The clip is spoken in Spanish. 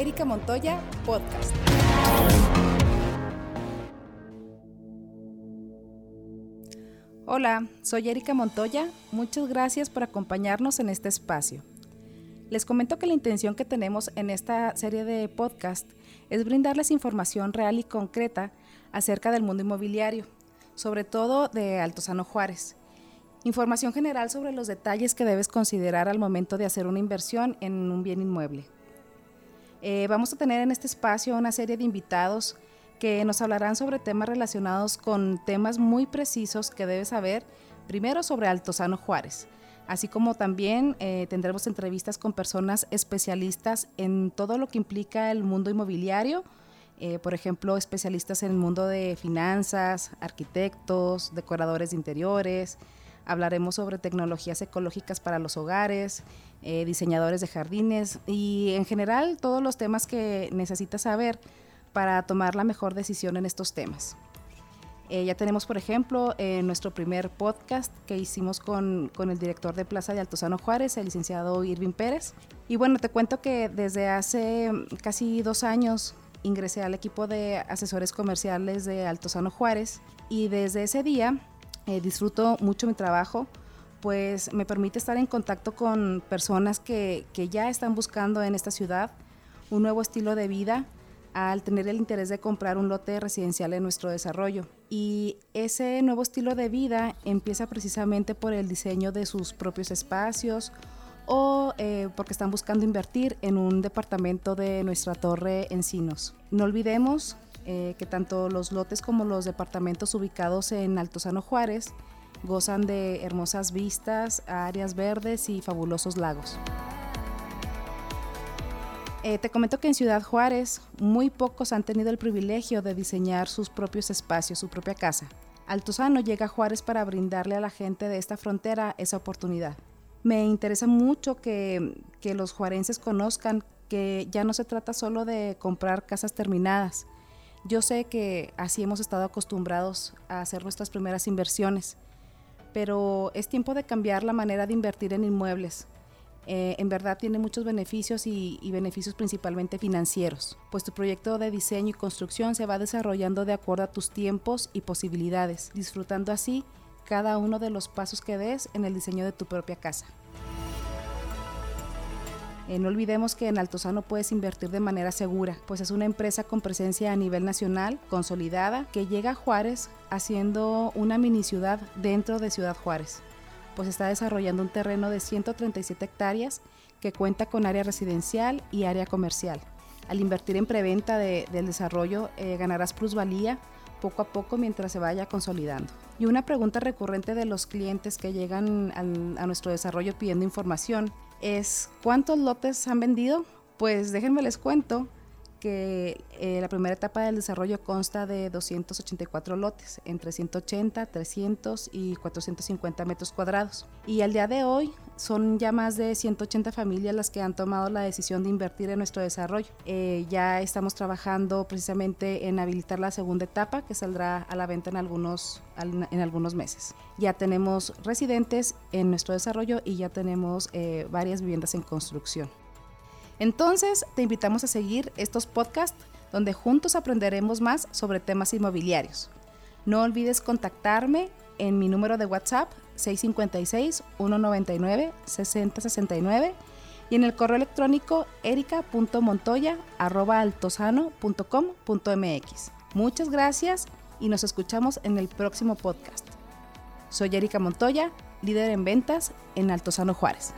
Erika Montoya Podcast. Hola, soy Erika Montoya. Muchas gracias por acompañarnos en este espacio. Les comento que la intención que tenemos en esta serie de podcast es brindarles información real y concreta acerca del mundo inmobiliario, sobre todo de Altozano Juárez. Información general sobre los detalles que debes considerar al momento de hacer una inversión en un bien inmueble. Eh, vamos a tener en este espacio una serie de invitados que nos hablarán sobre temas relacionados con temas muy precisos que debes saber, primero sobre Altozano Juárez, así como también eh, tendremos entrevistas con personas especialistas en todo lo que implica el mundo inmobiliario, eh, por ejemplo, especialistas en el mundo de finanzas, arquitectos, decoradores de interiores, hablaremos sobre tecnologías ecológicas para los hogares, eh, diseñadores de jardines y en general todos los temas que necesitas saber para tomar la mejor decisión en estos temas. Eh, ya tenemos, por ejemplo, nuestro primer podcast que hicimos con, con, el director de Plaza de Altozano Juárez, el licenciado Irving Pérez. Y bueno, te cuento que desde hace casi dos años ingresé al equipo de asesores comerciales de Altozano Juárez y desde ese día eh, disfruto mucho mi trabajo, pues me permite estar en contacto con personas que, que ya están buscando en esta ciudad un nuevo estilo de vida al tener el interés de comprar un lote residencial en nuestro desarrollo. Y ese nuevo estilo de vida empieza precisamente por el diseño de sus propios espacios o eh, porque están buscando invertir en un departamento de nuestra torre Encinos. No olvidemos eh, que tanto los lotes como los departamentos ubicados en Altozano Juárez gozan de hermosas vistas, áreas verdes y fabulosos lagos. Eh, te comento que en Ciudad Juárez muy pocos han tenido el privilegio de diseñar sus propios espacios, su propia casa. Altozano llega a Juárez para brindarle a la gente de esta frontera esa oportunidad. Me interesa mucho que, que los juarenses conozcan que ya no se trata solo de comprar casas terminadas, yo sé que así hemos estado acostumbrados a hacer nuestras primeras inversiones, pero es tiempo de cambiar la manera de invertir en inmuebles. Eh, en verdad tiene muchos beneficios y, y, beneficios principalmente financieros, pues tu proyecto de diseño y construcción se va desarrollando de acuerdo a tus tiempos y posibilidades, disfrutando así cada uno de los pasos que des en el diseño de tu propia casa. Eh, no olvidemos que en Altozano puedes invertir de manera segura, pues es una empresa con presencia a nivel nacional, consolidada, que llega a Juárez haciendo una mini ciudad dentro de Ciudad Juárez, pues está desarrollando un terreno de 137 hectáreas que cuenta con área residencial y área comercial. Al invertir en preventa de, del desarrollo eh, ganarás plusvalía poco a poco mientras se vaya consolidando. Y una pregunta recurrente de los clientes que llegan a nuestro desarrollo pidiendo información es ¿cuántos lotes han vendido? Pues déjenme les cuento que eh, la primera etapa del desarrollo consta de 284 lotes, entre 180, 300 y 450 metros cuadrados. Y al día de hoy son ya más de 180 familias las que han tomado la decisión de invertir en nuestro desarrollo. Eh, ya estamos trabajando precisamente en habilitar la segunda etapa que saldrá a la venta en algunos, en algunos meses. Ya tenemos residentes en nuestro desarrollo y ya tenemos eh, varias viviendas en construcción. Entonces, te invitamos a seguir estos podcasts donde juntos aprenderemos más sobre temas inmobiliarios. No olvides contactarme en mi número de WhatsApp 656-199-6069 y en el correo electrónico erica.montoya.altosano.com.mx. Muchas gracias y nos escuchamos en el próximo podcast. Soy Erika Montoya, líder en ventas en Altozano Juárez.